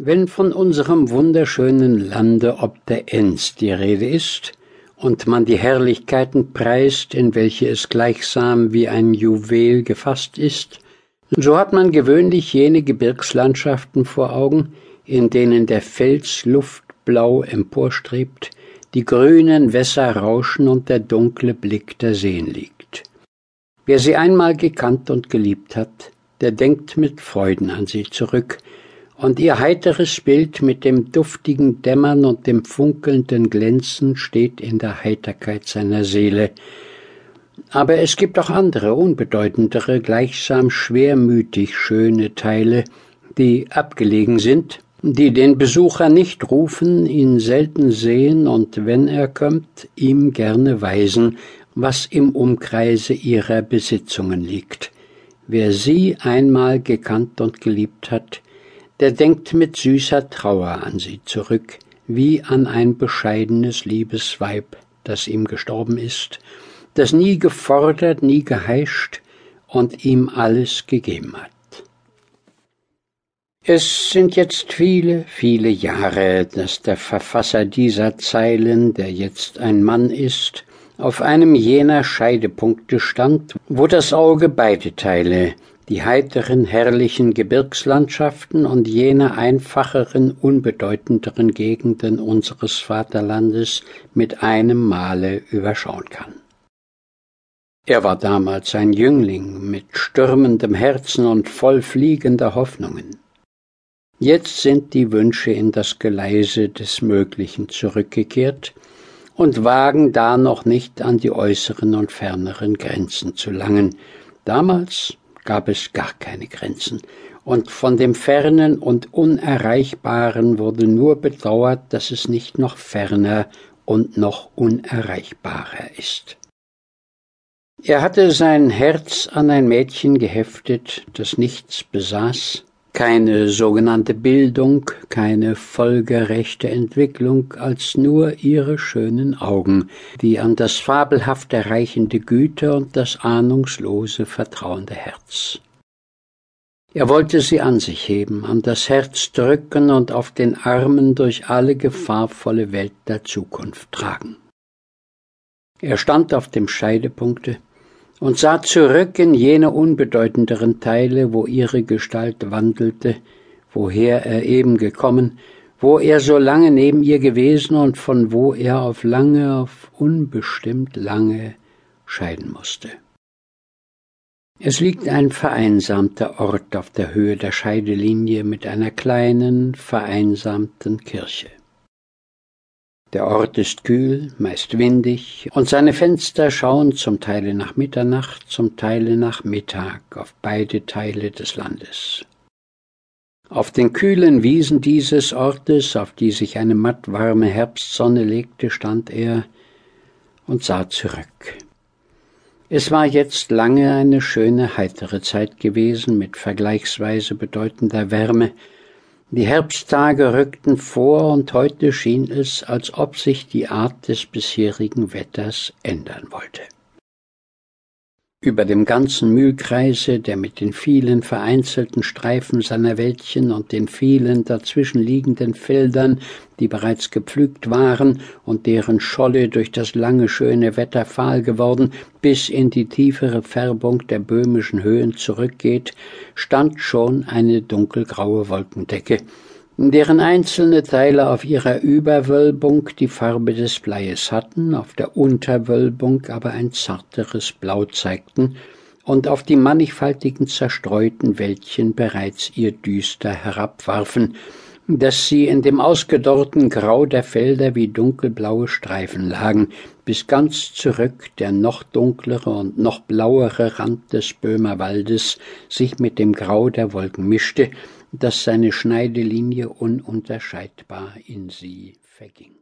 Wenn von unserem wunderschönen Lande ob der Enns die Rede ist, und man die Herrlichkeiten preist, in welche es gleichsam wie ein Juwel gefasst ist, so hat man gewöhnlich jene Gebirgslandschaften vor Augen, in denen der Fels luftblau emporstrebt, die grünen Wässer rauschen und der dunkle Blick der Seen liegt. Wer sie einmal gekannt und geliebt hat, der denkt mit Freuden an sie zurück, und ihr heiteres Bild mit dem duftigen Dämmern und dem funkelnden Glänzen steht in der Heiterkeit seiner Seele. Aber es gibt auch andere, unbedeutendere, gleichsam schwermütig schöne Teile, die abgelegen sind, die den Besucher nicht rufen, ihn selten sehen und wenn er kommt, ihm gerne weisen, was im Umkreise ihrer Besitzungen liegt. Wer sie einmal gekannt und geliebt hat, der denkt mit süßer Trauer an sie zurück, wie an ein bescheidenes liebes Weib, das ihm gestorben ist, das nie gefordert, nie geheischt und ihm alles gegeben hat. Es sind jetzt viele, viele Jahre, dass der Verfasser dieser Zeilen, der jetzt ein Mann ist, auf einem jener Scheidepunkte stand, wo das Auge beide Teile, die heiteren, herrlichen Gebirgslandschaften und jene einfacheren, unbedeutenderen Gegenden unseres Vaterlandes mit einem Male überschauen kann. Er war damals ein Jüngling mit stürmendem Herzen und voll fliegender Hoffnungen. Jetzt sind die Wünsche in das Geleise des Möglichen zurückgekehrt und wagen da noch nicht an die äußeren und ferneren Grenzen zu langen. Damals gab es gar keine Grenzen, und von dem Fernen und Unerreichbaren wurde nur bedauert, dass es nicht noch ferner und noch unerreichbarer ist. Er hatte sein Herz an ein Mädchen geheftet, das nichts besaß, keine sogenannte Bildung, keine folgerechte Entwicklung als nur ihre schönen Augen, die an das fabelhaft erreichende Güte und das ahnungslose vertrauende Herz. Er wollte sie an sich heben, an das Herz drücken und auf den Armen durch alle gefahrvolle Welt der Zukunft tragen. Er stand auf dem Scheidepunkte, und sah zurück in jene unbedeutenderen Teile, wo ihre Gestalt wandelte, woher er eben gekommen, wo er so lange neben ihr gewesen und von wo er auf lange, auf unbestimmt lange scheiden musste. Es liegt ein vereinsamter Ort auf der Höhe der Scheidelinie mit einer kleinen, vereinsamten Kirche. Der Ort ist kühl, meist windig, und seine Fenster schauen zum Teile nach Mitternacht, zum Teile nach Mittag auf beide Teile des Landes. Auf den kühlen Wiesen dieses Ortes, auf die sich eine mattwarme Herbstsonne legte, stand er und sah zurück. Es war jetzt lange eine schöne, heitere Zeit gewesen, mit vergleichsweise bedeutender Wärme, die Herbsttage rückten vor, und heute schien es, als ob sich die Art des bisherigen Wetters ändern wollte. Über dem ganzen Mühlkreise, der mit den vielen vereinzelten Streifen seiner Wäldchen und den vielen dazwischenliegenden Feldern, die bereits gepflügt waren und deren Scholle durch das lange schöne Wetter fahl geworden, bis in die tiefere Färbung der böhmischen Höhen zurückgeht, stand schon eine dunkelgraue Wolkendecke, deren einzelne Teile auf ihrer Überwölbung die Farbe des Bleies hatten, auf der Unterwölbung aber ein zarteres Blau zeigten und auf die mannigfaltigen zerstreuten Wäldchen bereits ihr Düster herabwarfen, dass sie in dem ausgedorrten Grau der Felder wie dunkelblaue Streifen lagen, bis ganz zurück der noch dunklere und noch blauere Rand des Böhmerwaldes sich mit dem Grau der Wolken mischte, dass seine Schneidelinie ununterscheidbar in sie verging.